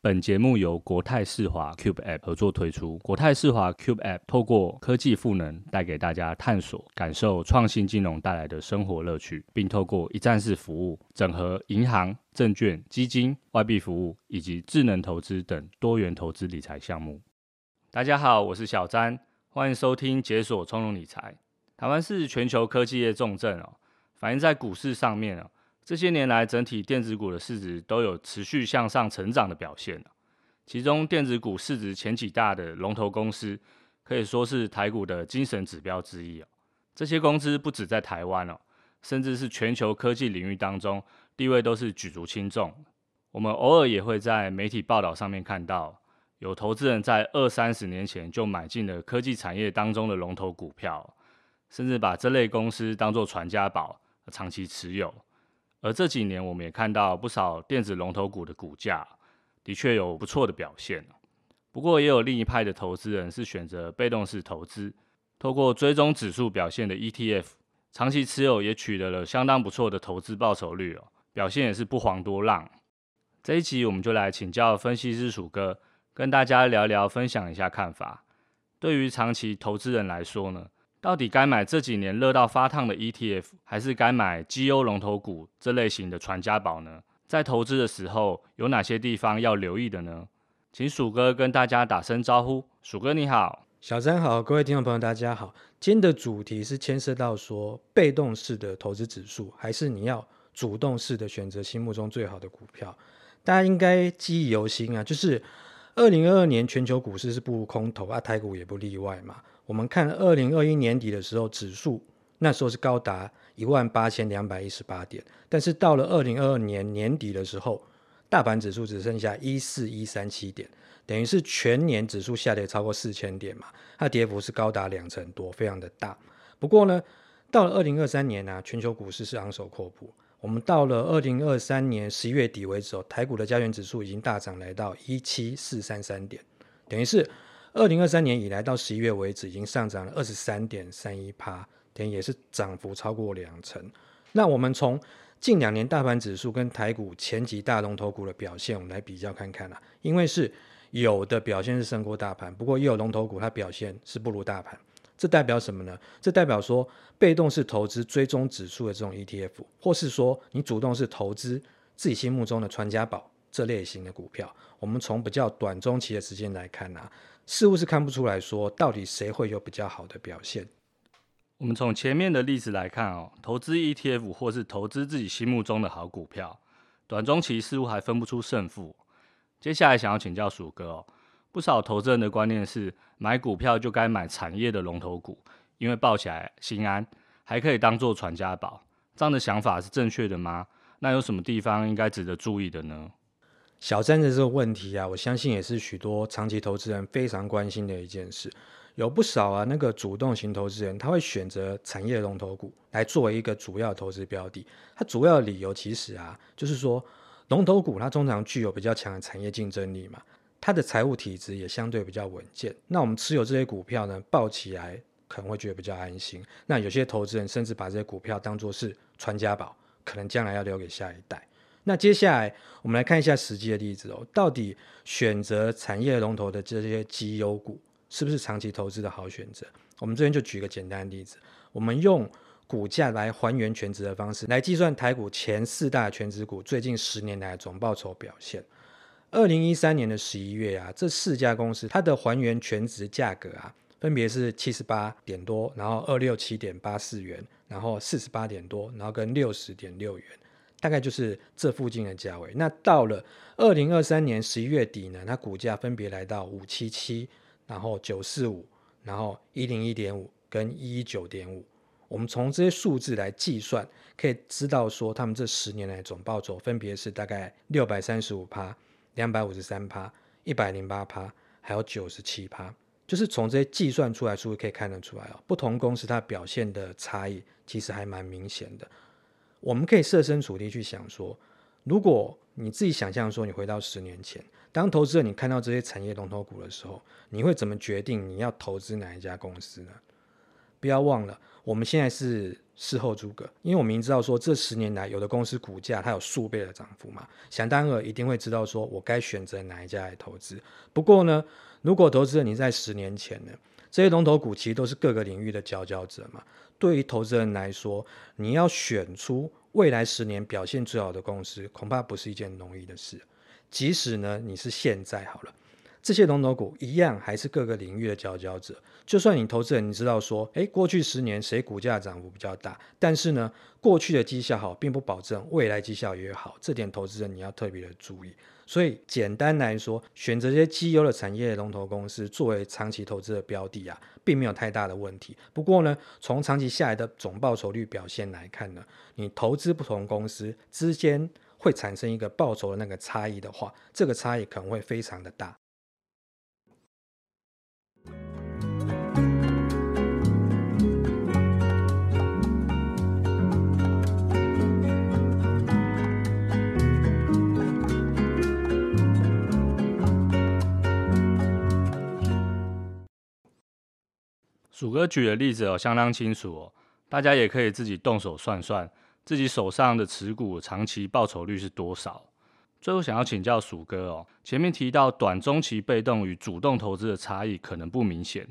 本节目由国泰世华 Cube App 合作推出。国泰世华 Cube App 透过科技赋能，带给大家探索、感受创新金融带来的生活乐趣，并透过一站式服务，整合银行、证券、基金、外币服务以及智能投资等多元投资理财项目。大家好，我是小詹，欢迎收听解锁从容理财。台湾是全球科技业重镇哦，反映在股市上面哦。这些年来，整体电子股的市值都有持续向上成长的表现。其中，电子股市值前几大的龙头公司，可以说是台股的精神指标之一。这些公司不止在台湾哦，甚至是全球科技领域当中，地位都是举足轻重。我们偶尔也会在媒体报道上面看到，有投资人在二三十年前就买进了科技产业当中的龙头股票，甚至把这类公司当作传家宝，长期持有。而这几年，我们也看到不少电子龙头股的股价的确有不错的表现。不过，也有另一派的投资人是选择被动式投资，透过追踪指数表现的 ETF，长期持有也取得了相当不错的投资报酬率哦，表现也是不遑多让。这一集我们就来请教分析师鼠哥，跟大家聊聊，分享一下看法。对于长期投资人来说呢，到底该买这几年热到发烫的 ETF，还是该买绩优龙头股这类型的传家宝呢？在投资的时候，有哪些地方要留意的呢？请鼠哥跟大家打声招呼。鼠哥你好，小詹好，各位听众朋友大家好。今天的主题是牵涉到说，被动式的投资指数，还是你要主动式的选择心目中最好的股票？大家应该记忆犹新啊，就是二零二二年全球股市是步入空头啊，台股也不例外嘛。我们看二零二一年底的时候，指数那时候是高达一万八千两百一十八点，但是到了二零二二年年底的时候，大盘指数只剩下一四一三七点，等于是全年指数下跌超过四千点嘛，它跌幅是高达两成多，非常的大。不过呢，到了二零二三年呢、全球股市是昂首阔步。我们到了二零二三年十一月底为止哦，台股的加权指数已经大涨来到一七四三三点，等于是。二零二三年以来到十一月为止，已经上涨了二十三点三一趴，等也是涨幅超过两成。那我们从近两年大盘指数跟台股前几大龙头股的表现，我们来比较看看啦。因为是有的表现是胜过大盘，不过也有龙头股它表现是不如大盘。这代表什么呢？这代表说被动式投资追踪指数的这种 ETF，或是说你主动是投资自己心目中的传家宝这类型的股票，我们从比较短中期的时间来看啊。似乎是看不出来说，到底谁会有比较好的表现。我们从前面的例子来看哦，投资 ETF 或是投资自己心目中的好股票，短中期似乎还分不出胜负。接下来想要请教鼠哥哦，不少投资人的观念是，买股票就该买产业的龙头股，因为抱起来心安，还可以当做传家宝。这样的想法是正确的吗？那有什么地方应该值得注意的呢？小詹的这个问题啊，我相信也是许多长期投资人非常关心的一件事。有不少啊，那个主动型投资人，他会选择产业龙头股来作为一个主要投资标的。它主要的理由其实啊，就是说龙头股它通常具有比较强的产业竞争力嘛，它的财务体质也相对比较稳健。那我们持有这些股票呢，抱起来可能会觉得比较安心。那有些投资人甚至把这些股票当作是传家宝，可能将来要留给下一代。那接下来我们来看一下实际的例子哦，到底选择产业龙头的这些绩优股是不是长期投资的好选择？我们这边就举个简单的例子，我们用股价来还原全值的方式来计算台股前四大全值股最近十年来的总报酬表现。二零一三年的十一月啊，这四家公司它的还原全值价格啊，分别是七十八点多，然后二六七点八四元，然后四十八点多，然后跟六十点六元。大概就是这附近的价位。那到了二零二三年十一月底呢，它股价分别来到五七七，然后九四五，然后一零一点五跟一一九点五。我们从这些数字来计算，可以知道说，他们这十年来总报酬分别是大概六百三十五趴、两百五十三趴、一百零八趴，还有九十七趴。就是从这些计算出来数可以看得出来哦，不同公司它表现的差异其实还蛮明显的。我们可以设身处地去想说，如果你自己想象说，你回到十年前，当投资者你看到这些产业龙头股的时候，你会怎么决定你要投资哪一家公司呢？不要忘了，我们现在是事后诸葛，因为我明知道说这十年来有的公司股价它有数倍的涨幅嘛，想当然一定会知道说我该选择哪一家来投资。不过呢，如果投资人你在十年前呢，这些龙头股其实都是各个领域的佼佼者嘛，对于投资人来说，你要选出未来十年表现最好的公司，恐怕不是一件容易的事。即使呢，你是现在好了。这些龙头股一样还是各个领域的佼佼者。就算你投资人你知道说，诶，过去十年谁股价涨幅比较大，但是呢，过去的绩效好，并不保证未来绩效也好。这点投资人你要特别的注意。所以简单来说，选择这些绩优的产业龙头公司作为长期投资的标的啊，并没有太大的问题。不过呢，从长期下来的总报酬率表现来看呢，你投资不同公司之间会产生一个报酬的那个差异的话，这个差异可能会非常的大。鼠哥举的例子哦，相当清楚哦，大家也可以自己动手算算，自己手上的持股长期报酬率是多少。最后想要请教鼠哥哦，前面提到短中期被动与主动投资的差异可能不明显，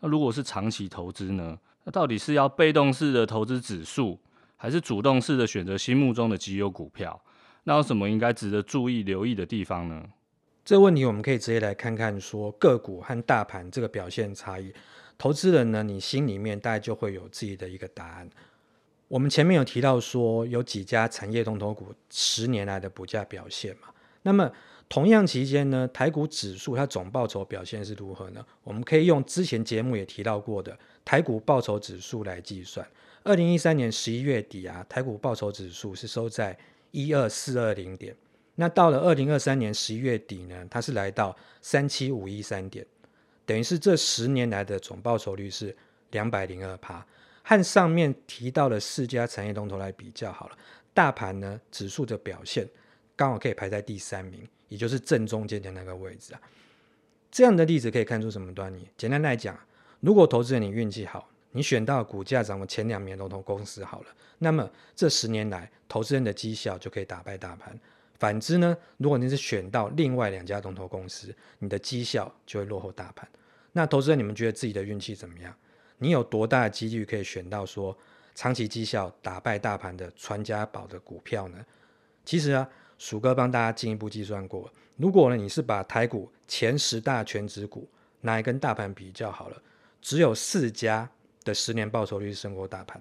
那如果是长期投资呢？那到底是要被动式的投资指数，还是主动式的选择心目中的绩优股票？那有什么应该值得注意留意的地方呢？这个问题我们可以直接来看看，说个股和大盘这个表现差异。投资人呢，你心里面大概就会有自己的一个答案。我们前面有提到说，有几家产业龙头股十年来的股价表现嘛。那么同样期间呢，台股指数它总报酬表现是如何呢？我们可以用之前节目也提到过的台股报酬指数来计算。二零一三年十一月底啊，台股报酬指数是收在一二四二零点。那到了二零二三年十一月底呢，它是来到三七五一三点。等于是这十年来的总报酬率是两百零二趴，和上面提到的四家产业龙头来比较好了，大盘呢指数的表现刚好可以排在第三名，也就是正中间的那个位置啊。这样的例子可以看出什么端倪？简单来讲，如果投资人你运气好，你选到股价涨了前两名龙头公司好了，那么这十年来投资人的绩效就可以打败大盘。反之呢，如果你是选到另外两家龙头公司，你的绩效就会落后大盘。那投资人，你们觉得自己的运气怎么样？你有多大的几率可以选到说长期绩效打败大盘的传家宝的股票呢？其实啊，鼠哥帮大家进一步计算过，如果呢你是把台股前十大权值股拿来跟大盘比较好了，只有四家的十年报酬率胜过大盘，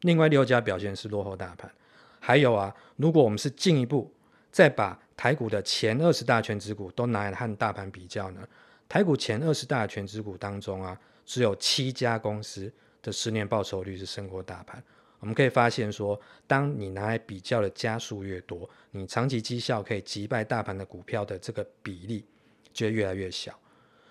另外六家表现是落后大盘。还有啊，如果我们是进一步再把台股的前二十大权值股都拿来和大盘比较呢？台股前二十大权值股当中啊，只有七家公司的十年报酬率是胜过大盘。我们可以发现说，当你拿来比较的家数越多，你长期绩效可以击败大盘的股票的这个比例就会越来越小。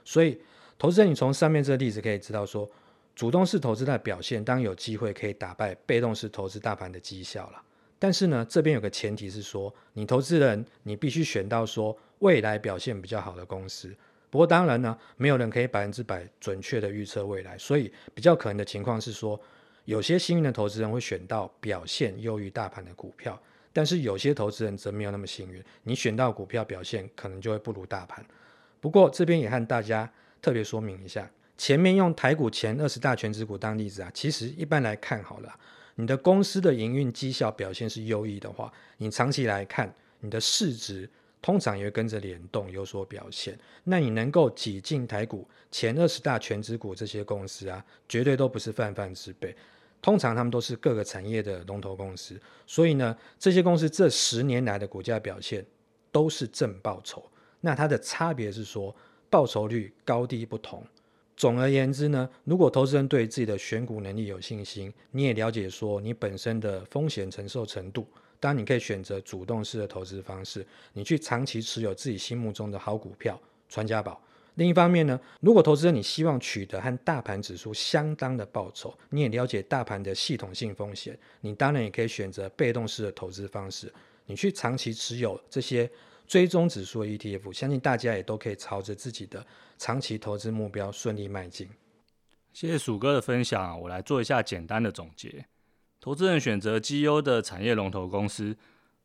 所以，投资人你从上面这个例子可以知道说，主动式投资的表现，当有机会可以打败被动式投资大盘的绩效了。但是呢，这边有个前提是说，你投资人你必须选到说未来表现比较好的公司。不过当然呢，没有人可以百分之百准确的预测未来，所以比较可能的情况是说，有些幸运的投资人会选到表现优于大盘的股票，但是有些投资人则没有那么幸运，你选到股票表现可能就会不如大盘。不过这边也和大家特别说明一下，前面用台股前二十大权值股当例子啊，其实一般来看好了，你的公司的营运绩效表现是优异的话，你长期来看，你的市值。通常也会跟着联动有所表现。那你能够挤进台股前二十大全值股这些公司啊，绝对都不是泛泛之辈。通常他们都是各个产业的龙头公司，所以呢，这些公司这十年来的股价表现都是正报酬。那它的差别是说，报酬率高低不同。总而言之呢，如果投资人对自己的选股能力有信心，你也了解说你本身的风险承受程度，当然你可以选择主动式的投资方式，你去长期持有自己心目中的好股票，传家宝。另一方面呢，如果投资人你希望取得和大盘指数相当的报酬，你也了解大盘的系统性风险，你当然也可以选择被动式的投资方式，你去长期持有这些追踪指数 ETF，相信大家也都可以朝着自己的长期投资目标顺利迈进。谢谢鼠哥的分享，我来做一下简单的总结。投资人选择绩优的产业龙头公司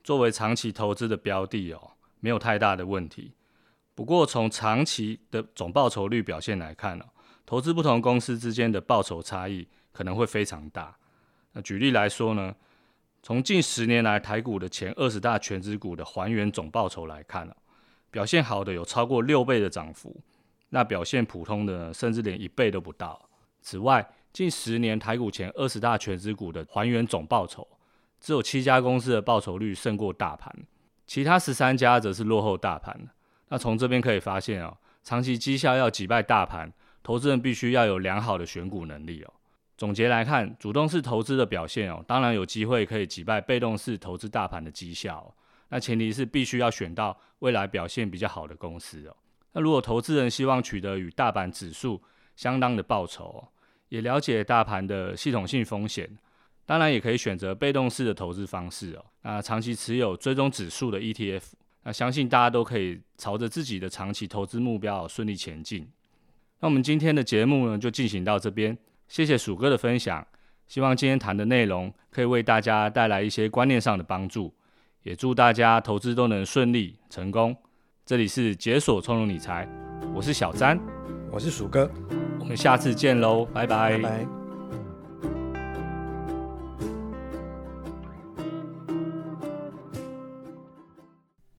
作为长期投资的标的哦，没有太大的问题。不过，从长期的总报酬率表现来看呢，投资不同公司之间的报酬差异可能会非常大。那举例来说呢，从近十年来台股的前二十大权值股的还原总报酬来看啊，表现好的有超过六倍的涨幅，那表现普通的甚至连一倍都不到。此外，近十年台股前二十大权值股的还原总报酬，只有七家公司的报酬率胜过大盘，其他十三家则是落后大盘。那从这边可以发现哦，长期绩效要击败大盘，投资人必须要有良好的选股能力哦。总结来看，主动式投资的表现哦，当然有机会可以击败被动式投资大盘的绩效。那前提是必须要选到未来表现比较好的公司哦。那如果投资人希望取得与大盘指数相当的报酬，也了解大盘的系统性风险，当然也可以选择被动式的投资方式哦。那长期持有追踪指数的 ETF。那相信大家都可以朝着自己的长期投资目标顺利前进。那我们今天的节目呢，就进行到这边，谢谢鼠哥的分享。希望今天谈的内容可以为大家带来一些观念上的帮助，也祝大家投资都能顺利成功。这里是解锁从容理财，我是小詹，我是鼠哥，我们下次见喽，拜拜。拜拜。